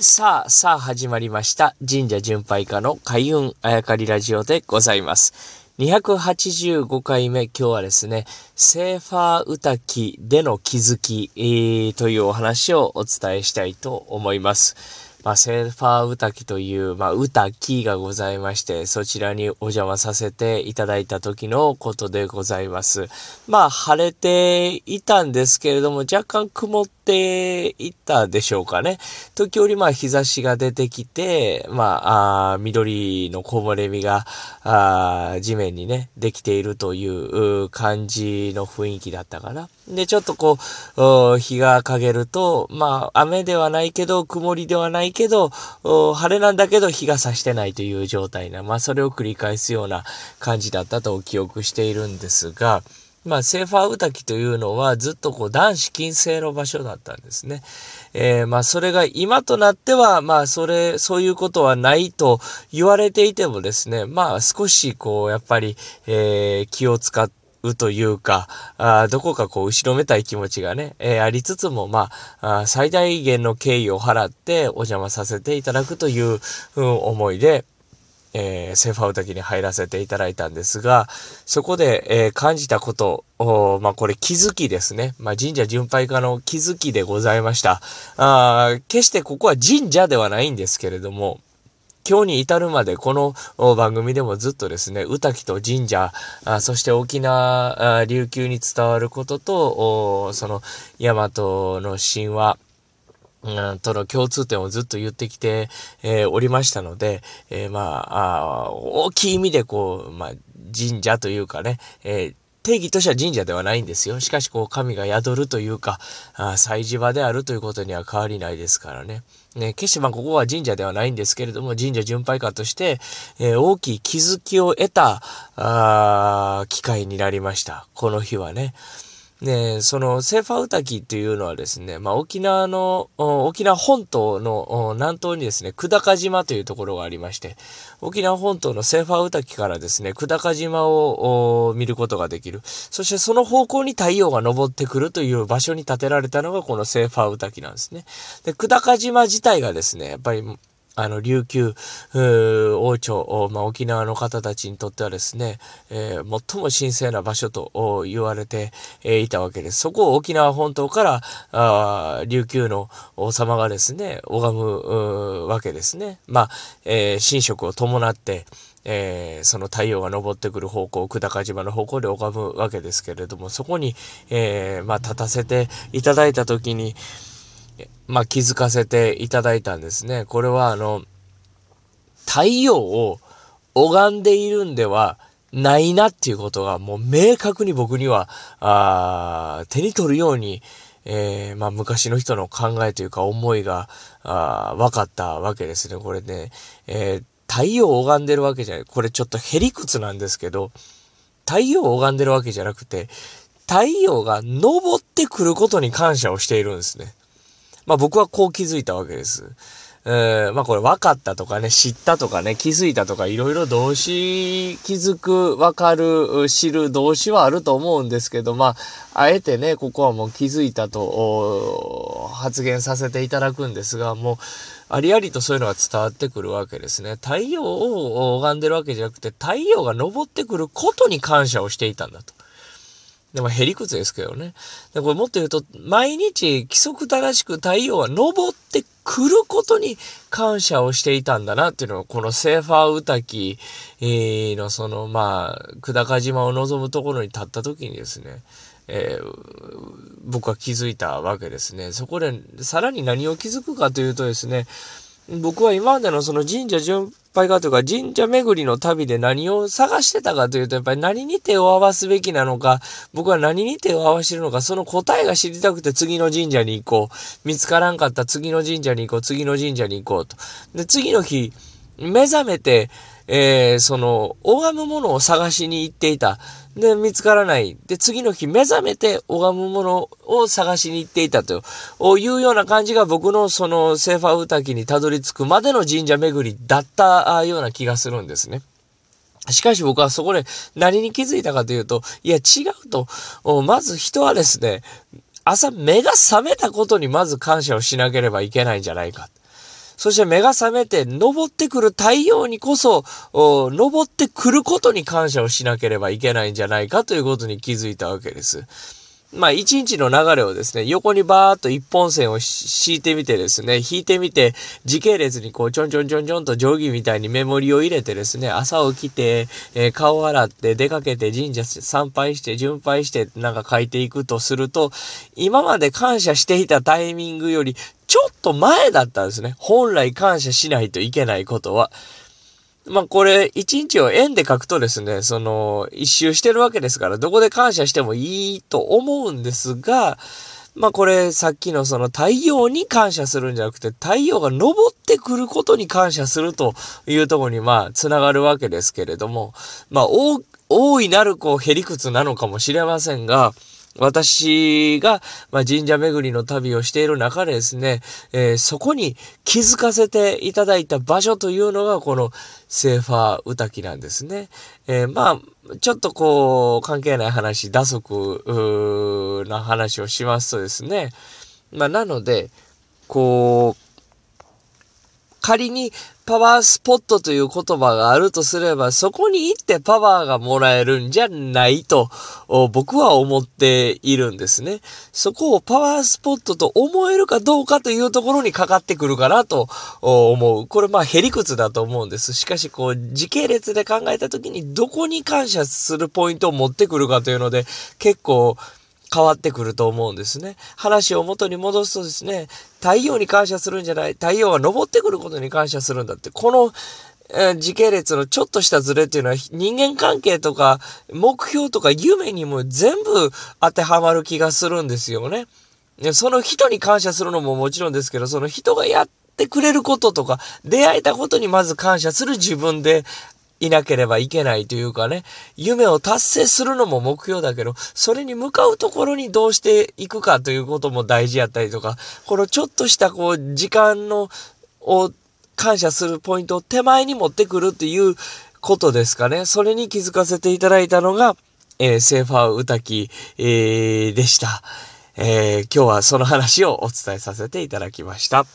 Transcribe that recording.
さあ、さあ始まりました。神社巡拝家の開運あやかりラジオでございます。285回目、今日はですね、セーファー歌きでの気づき、えー、というお話をお伝えしたいと思います。まあ、セーファー歌きという、まあ、歌きがございまして、そちらにお邪魔させていただいた時のことでございます。まあ、晴れていたんですけれども、若干曇っていったでしょうかね。時折、まあ、日差しが出てきて、まあ、あ緑の木漏れ日が、あ地面にね、できているという感じの雰囲気だったかな。で、ちょっとこう、日が陰ると、まあ、雨ではないけど、曇りではないけど、晴れなんだけど日が差してないという状態な、まあ、それを繰り返すような感じだったと記憶しているんですが、まあ、セーファーウタキというのはずっとこう男子禁制の場所だったんですね。えー、まあ、それが今となっては、まあ、それ、そういうことはないと言われていてもですね、まあ、少しこう、やっぱり、えー、気を使って、うというか、あどこかこう後ろめたい気持ちがね、えー、ありつつも、まあ最大限の敬意を払ってお邪魔させていただくという、うん、思いで、えー、セーファー滝に入らせていただいたんですが、そこで、えー、感じたことを、まあ、これ気づきですね。まあ、神社巡拝家の気づきでございました。あ決してここは神社ではないんですけれども、今日に至るまでこの番組でもずっとですね、歌木と神社、あそして沖縄、琉球に伝わることと、その大和の神話、との共通点をずっと言ってきて、えー、おりましたので、えー、まああ、大きい意味でこう、まあ、神社というかね、えー定義としては神社ではないんですよ。しかし、こう、神が宿るというか、あ祭事場であるということには変わりないですからね。ね、決してまあここは神社ではないんですけれども、神社巡拝家として、えー、大きい気づきを得た、あ機会になりました。この日はね。ね、そのセーファウタキっていうのはですね、まあ、沖縄の、沖縄本島の南東にですね、久高島というところがありまして、沖縄本島のセーファウタキからですね、久高島を見ることができる。そしてその方向に太陽が昇ってくるという場所に建てられたのがこのセーファウタキなんですね。で、久高島自体がですね、やっぱりあの、琉球、王朝、まあ、沖縄の方たちにとってはですね、えー、最も神聖な場所と言われていたわけです。そこを沖縄本島から、あ琉球の王様がですね、拝むわけですね。まあ、えー、神職を伴って、えー、その太陽が昇ってくる方向、久高島の方向で拝むわけですけれども、そこに、えー、まあ、立たせていただいたときに、まあ、気づかせていただいたんですね。これはあの、太陽を拝んでいるんではないなっていうことがもう明確に僕には、あ手に取るように、えー、まあ、昔の人の考えというか思いが、あ分かったわけですね。これね、えー、太陽を拝んでるわけじゃない。これちょっとへりくつなんですけど、太陽を拝んでるわけじゃなくて、太陽が昇ってくることに感謝をしているんですね。まあ僕はこう気づいたわけです。えー、まあこれ分かったとかね、知ったとかね、気づいたとか、いろいろ動詞、気づく、分かる、知る動詞はあると思うんですけど、まあ、あえてね、ここはもう気づいたと発言させていただくんですが、もう、ありありとそういうのが伝わってくるわけですね。太陽を拝んでるわけじゃなくて、太陽が昇ってくることに感謝をしていたんだと。でも、へりくつですけどね。で、これもっと言うと、毎日規則正しく太陽は昇ってくることに感謝をしていたんだなっていうのは、このセーファーウタキのその、まあ、久高島を望むところに立った時にですね、えー、僕は気づいたわけですね。そこで、さらに何を気づくかというとですね、僕は今までのその神社巡拝家というか神社巡りの旅で何を探してたかというと、やっぱり何に手を合わすべきなのか、僕は何に手を合わせるのか、その答えが知りたくて次の神社に行こう。見つからんかった次の神社に行こう、次の神社に行こうと。で、次の日、目覚めて、えー、その、拝むものを探しに行っていた。で、見つからない。で、次の日目覚めて拝むものを探しに行っていたというような感じが僕のそのセーファーウタキにたどり着くまでの神社巡りだったような気がするんですね。しかし僕はそこで何に気づいたかというと、いや違うと、まず人はですね、朝目が覚めたことにまず感謝をしなければいけないんじゃないか。そして目が覚めて、昇ってくる太陽にこそ、昇ってくることに感謝をしなければいけないんじゃないかということに気づいたわけです。まあ、一日の流れをですね、横にバーっと一本線を敷いてみてですね、引いてみて、時系列にこう、ちょんちょんちょんちょんと定規みたいにメモリを入れてですね、朝起きて、えー、顔洗って、出かけて、神社参拝して、巡拝して、なんか書いていくとすると、今まで感謝していたタイミングより、ちょと前だったんですね。本来感謝しないといけないことは。まあこれ、一日を円で書くとですね、その、一周してるわけですから、どこで感謝してもいいと思うんですが、まあこれ、さっきのその太陽に感謝するんじゃなくて、太陽が昇ってくることに感謝するというところに、まあ、つながるわけですけれども、まあ、大いなるこう、へりくつなのかもしれませんが、私が、まあ、神社巡りの旅をしている中でですね、えー、そこに気づかせていただいた場所というのがこのセーファー歌木なんですね。えー、まあ、ちょっとこう、関係ない話、打足な話をしますとですね、まあ、なので、こう、仮にパワースポットという言葉があるとすれば、そこに行ってパワーがもらえるんじゃないと、僕は思っているんですね。そこをパワースポットと思えるかどうかというところにかかってくるかなと思う。これまあへりくつだと思うんです。しかしこう時系列で考えた時にどこに感謝するポイントを持ってくるかというので結構変わってくると思うんですね。話を元に戻すとですね、太陽に感謝するんじゃない、太陽が昇ってくることに感謝するんだって、この、え時系列のちょっとしたズレっていうのは人間関係とか目標とか夢にも全部当てはまる気がするんですよね。その人に感謝するのももちろんですけど、その人がやってくれることとか、出会えたことにまず感謝する自分でいなければいけないというかね、夢を達成するのも目標だけど、それに向かうところにどうしていくかということも大事やったりとか、このちょっとしたこう、時間の、を感謝するポイントを手前に持ってくるっていうことですかね。それに気づかせていただいたのが、えー、セーファー歌き、えー、でした。えー、今日はその話をお伝えさせていただきました。